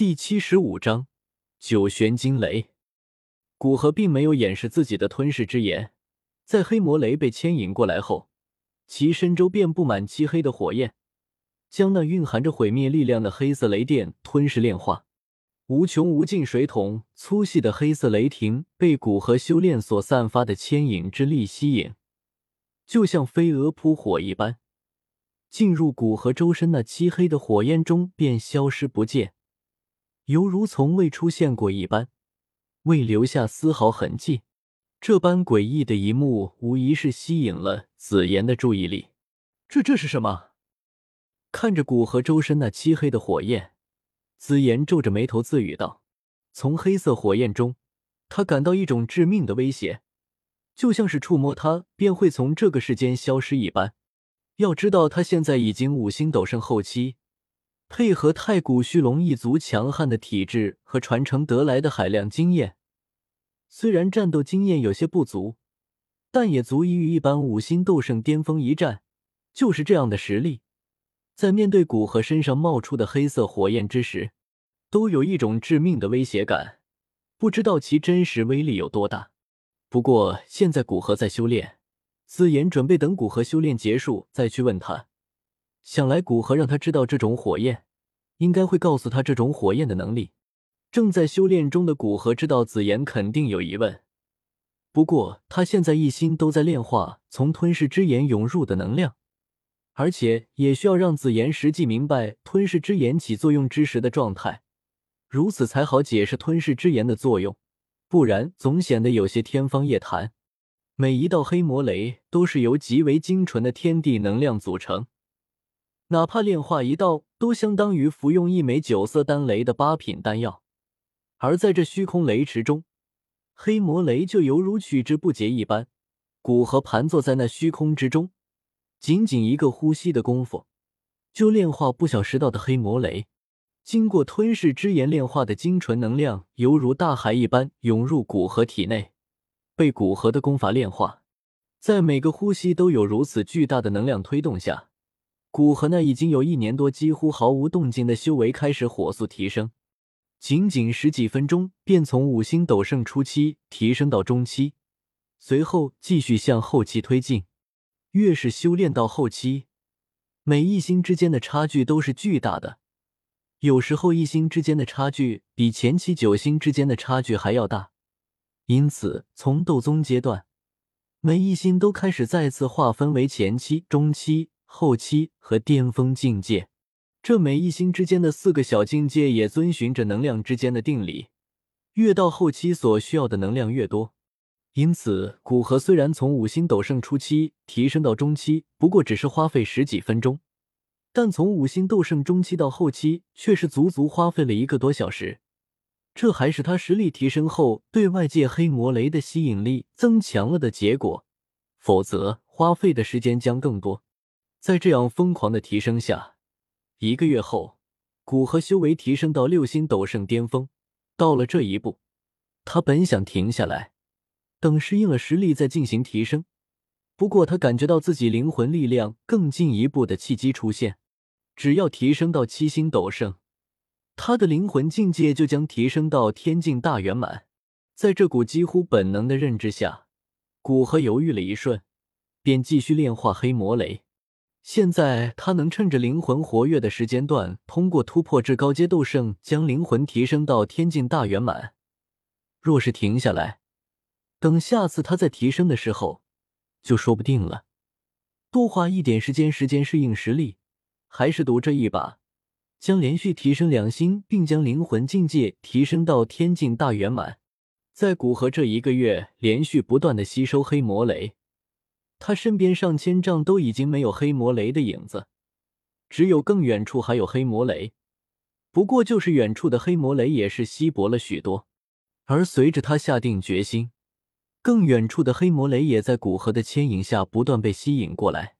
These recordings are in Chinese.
第七十五章九玄惊雷。古河并没有掩饰自己的吞噬之炎，在黑魔雷被牵引过来后，其身周便布满漆黑的火焰，将那蕴含着毁灭力量的黑色雷电吞噬炼化。无穷无尽水桶粗细的黑色雷霆被古河修炼所散发的牵引之力吸引，就像飞蛾扑火一般，进入古河周身那漆黑的火焰中便消失不见。犹如从未出现过一般，未留下丝毫痕迹。这般诡异的一幕，无疑是吸引了紫妍的注意力。这这是什么？看着古河周身那漆黑的火焰，紫妍皱着眉头自语道：“从黑色火焰中，他感到一种致命的威胁，就像是触摸它便会从这个世间消失一般。要知道，他现在已经五星斗圣后期。”配合太古虚龙一族强悍的体质和传承得来的海量经验，虽然战斗经验有些不足，但也足以与一般五星斗圣巅峰一战。就是这样的实力，在面对古河身上冒出的黑色火焰之时，都有一种致命的威胁感。不知道其真实威力有多大。不过现在古河在修炼，紫妍准备等古河修炼结束再去问他。想来古河让他知道这种火焰，应该会告诉他这种火焰的能力。正在修炼中的古河知道紫妍肯定有疑问，不过他现在一心都在炼化从吞噬之炎涌入的能量，而且也需要让紫妍实际明白吞噬之炎起作用之时的状态，如此才好解释吞噬之炎的作用，不然总显得有些天方夜谭。每一道黑魔雷都是由极为精纯的天地能量组成。哪怕炼化一道，都相当于服用一枚九色丹雷的八品丹药。而在这虚空雷池中，黑魔雷就犹如取之不竭一般。古河盘坐在那虚空之中，仅仅一个呼吸的功夫，就炼化不小十道的黑魔雷。经过吞噬之炎炼化的精纯能量，犹如大海一般涌入古河体内，被古河的功法炼化。在每个呼吸都有如此巨大的能量推动下。古河那已经有一年多几乎毫无动静的修为开始火速提升，仅仅十几分钟便从五星斗圣初期提升到中期，随后继续向后期推进。越是修炼到后期，每一星之间的差距都是巨大的，有时候一星之间的差距比前期九星之间的差距还要大。因此，从斗宗阶段，每一星都开始再次划分为前期、中期。后期和巅峰境界，这每一星之间的四个小境界也遵循着能量之间的定理，越到后期所需要的能量越多。因此，古河虽然从五星斗圣初期提升到中期，不过只是花费十几分钟，但从五星斗圣中期到后期却是足足花费了一个多小时。这还是他实力提升后对外界黑魔雷的吸引力增强了的结果，否则花费的时间将更多。在这样疯狂的提升下，一个月后，古河修为提升到六星斗圣巅峰。到了这一步，他本想停下来，等适应了实力再进行提升。不过，他感觉到自己灵魂力量更进一步的契机出现。只要提升到七星斗圣，他的灵魂境界就将提升到天境大圆满。在这股几乎本能的认知下，古河犹豫了一瞬，便继续炼化黑魔雷。现在他能趁着灵魂活跃的时间段，通过突破至高阶斗圣，将灵魂提升到天境大圆满。若是停下来，等下次他再提升的时候，就说不定了。多花一点时间，时间适应实力，还是赌这一把，将连续提升两星，并将灵魂境界提升到天境大圆满。在古河这一个月连续不断的吸收黑魔雷。他身边上千丈都已经没有黑魔雷的影子，只有更远处还有黑魔雷。不过，就是远处的黑魔雷也是稀薄了许多。而随着他下定决心，更远处的黑魔雷也在古河的牵引下不断被吸引过来。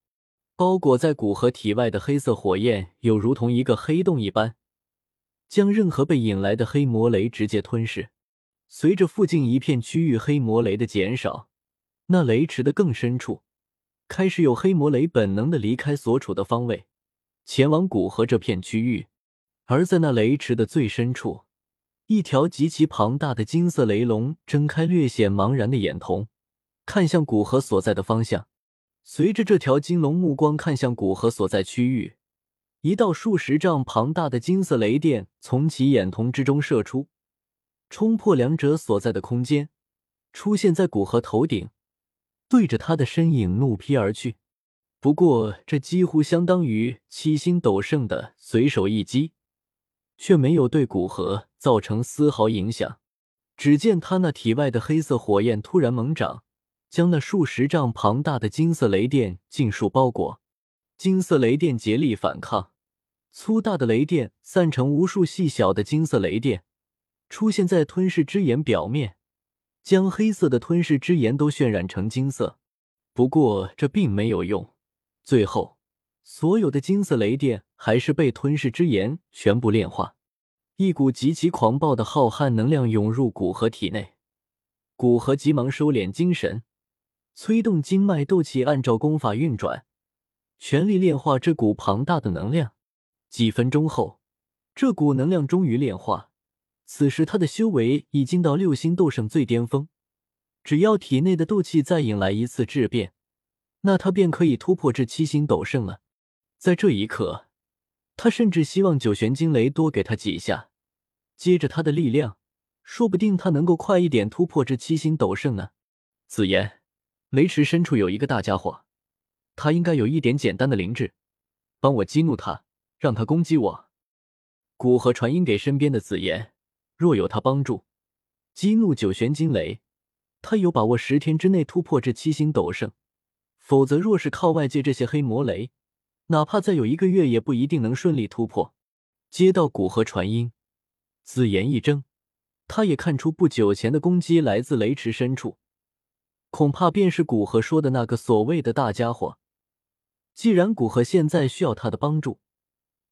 包裹在古河体外的黑色火焰，有如同一个黑洞一般，将任何被引来的黑魔雷直接吞噬。随着附近一片区域黑魔雷的减少，那雷池的更深处。开始有黑魔雷本能的离开所处的方位，前往古河这片区域，而在那雷池的最深处，一条极其庞大的金色雷龙睁开略显茫然的眼瞳，看向古河所在的方向。随着这条金龙目光看向古河所在区域，一道数十丈庞大的金色雷电从其眼瞳之中射出，冲破两者所在的空间，出现在古河头顶，对着他的身影怒劈而去。不过，这几乎相当于七星斗圣的随手一击，却没有对古河造成丝毫影响。只见他那体外的黑色火焰突然猛长，将那数十丈庞大的金色雷电尽数包裹。金色雷电竭力反抗，粗大的雷电散成无数细小的金色雷电，出现在吞噬之眼表面，将黑色的吞噬之炎都渲染成金色。不过，这并没有用。最后，所有的金色雷电还是被吞噬之炎全部炼化，一股极其狂暴的浩瀚能量涌入古河体内。古河急忙收敛精神，催动经脉斗气，按照功法运转，全力炼化这股庞大的能量。几分钟后，这股能量终于炼化。此时他的修为已经到六星斗圣最巅峰，只要体内的斗气再引来一次质变。那他便可以突破至七星斗圣了。在这一刻，他甚至希望九玄惊雷多给他几下，接着他的力量，说不定他能够快一点突破至七星斗圣呢。紫言，雷池深处有一个大家伙，他应该有一点简单的灵智，帮我激怒他，让他攻击我。古河传音给身边的紫言，若有他帮助，激怒九玄惊雷，他有把握十天之内突破至七星斗圣。否则，若是靠外界这些黑魔雷，哪怕再有一个月，也不一定能顺利突破。接到古河传音，紫妍一怔，他也看出不久前的攻击来自雷池深处，恐怕便是古河说的那个所谓的大家伙。既然古河现在需要他的帮助，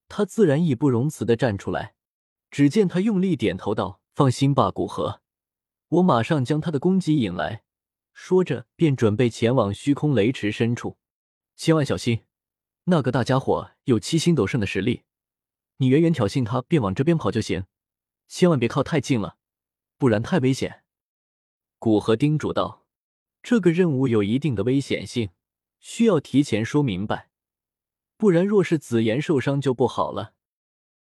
他自然义不容辞的站出来。只见他用力点头道：“放心吧，古河，我马上将他的攻击引来。”说着，便准备前往虚空雷池深处。千万小心，那个大家伙有七星斗圣的实力，你远远挑衅他，便往这边跑就行，千万别靠太近了，不然太危险。古河叮嘱道：“这个任务有一定的危险性，需要提前说明白，不然若是紫妍受伤就不好了。”